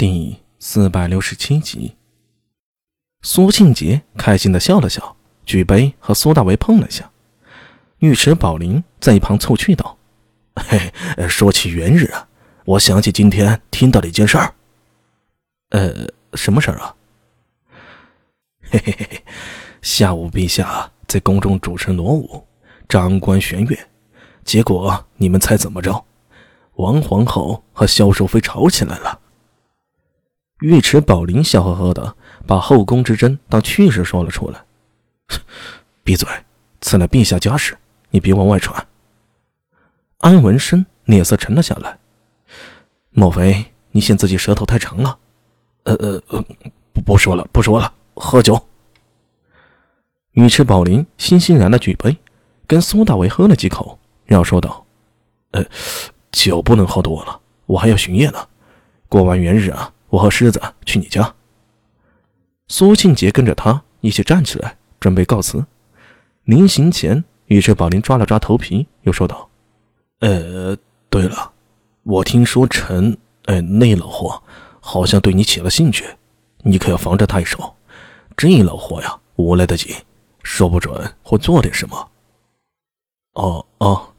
第四百六十七集，苏庆杰开心的笑了笑，举杯和苏大为碰了下。尉迟宝林在一旁凑趣道：“嘿，说起元日啊，我想起今天听到了一件事儿。呃，什么事儿啊？嘿嘿嘿，下午陛下在宫中主持锣舞，长官弦乐，结果你们猜怎么着？王皇后和萧淑妃吵起来了。”尉迟宝林笑呵呵的把后宫之争当趣事说了出来。闭嘴！此乃陛下家事，你别往外传。安文生脸色沉了下来。莫非你嫌自己舌头太长了？呃呃呃，不不说了，不说了，喝酒。尉迟宝林欣欣然的举杯，跟苏大为喝了几口，然后说道：“呃，酒不能喝多了，我还要巡夜呢。过完元日啊。”我和狮子去你家。苏庆杰跟着他一起站起来，准备告辞。临行前，尉迟宝林抓了抓头皮，又说道：“呃，对了，我听说陈……哎，那老货好像对你起了兴趣，你可要防着他一手。这老货呀，无赖的紧，说不准会做点什么。”哦哦，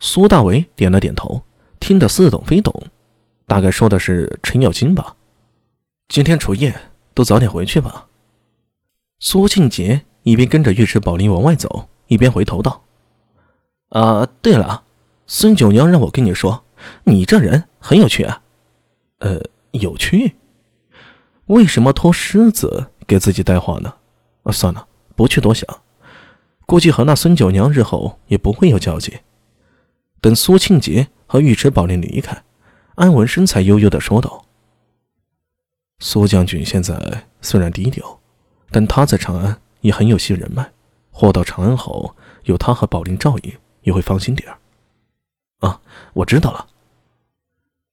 苏大为点了点头，听得似懂非懂。大概说的是程咬金吧。今天除夜，都早点回去吧。苏庆杰一边跟着尉迟宝林往外走，一边回头道：“啊，对了，孙九娘让我跟你说，你这人很有趣啊。呃，有趣？为什么托狮子给自己带话呢？啊，算了，不去多想。估计和那孙九娘日后也不会有交集。等苏庆杰和尉迟宝林离开。”安文生才悠悠地说道：“苏将军现在虽然低调，但他在长安也很有些人脉。货到长安后，有他和宝林照应，也会放心点。”啊，我知道了。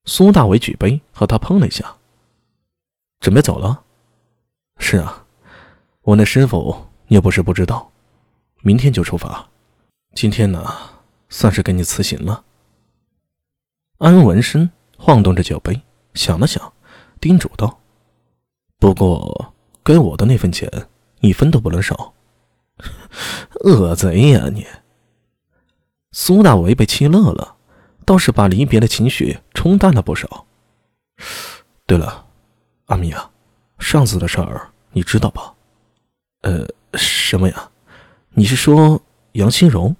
苏大伟举杯和他碰了一下，准备走了。是啊，我那师傅也不是不知道，明天就出发。今天呢，算是给你辞行了。安文生。晃动着酒杯，想了想，叮嘱道：“不过，该我的那份钱，一分都不能少。”恶贼呀你！苏大为被气乐了，倒是把离别的情绪冲淡了不少。对了，阿米啊，上次的事儿你知道吧？呃，什么呀？你是说杨新荣？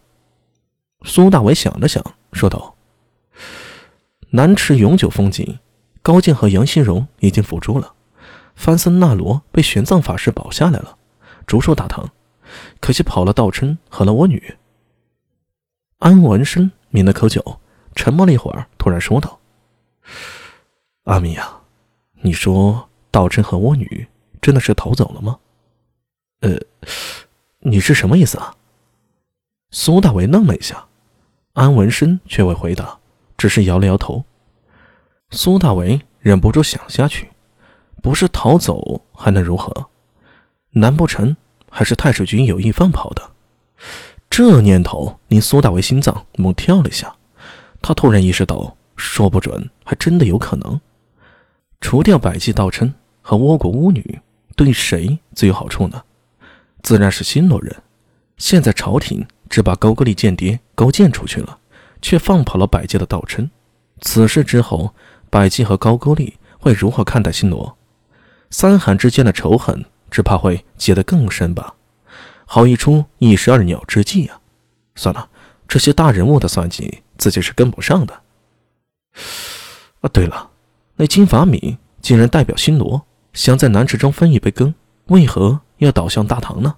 苏大为想了想，说道。南池永久封禁，高健和杨新荣已经辅助了，范森纳罗被玄奘法师保下来了，竹树大唐，可惜跑了道琛和了我女。安文生抿了口酒，沉默了一会儿，突然说道：“阿米呀，你说道琛和我女真的是逃走了吗？”呃，你是什么意思啊？苏大为愣了一下，安文生却未回答。只是摇了摇头。苏大为忍不住想下去：不是逃走还能如何？难不成还是太水军有意放跑的？这念头令苏大为心脏猛跳了一下。他突然意识到，说不准还真的有可能。除掉百济道琛和倭国巫女，对谁最有好处呢？自然是新罗人。现在朝廷只把高句丽间谍勾践出去了。却放跑了百济的道琛，此事之后，百济和高句丽会如何看待新罗？三韩之间的仇恨只怕会结得更深吧？好一出一石二鸟之计啊！算了，这些大人物的算计自己是跟不上的。啊，对了，那金法敏竟然代表新罗，想在南池中分一杯羹，为何要倒向大唐呢？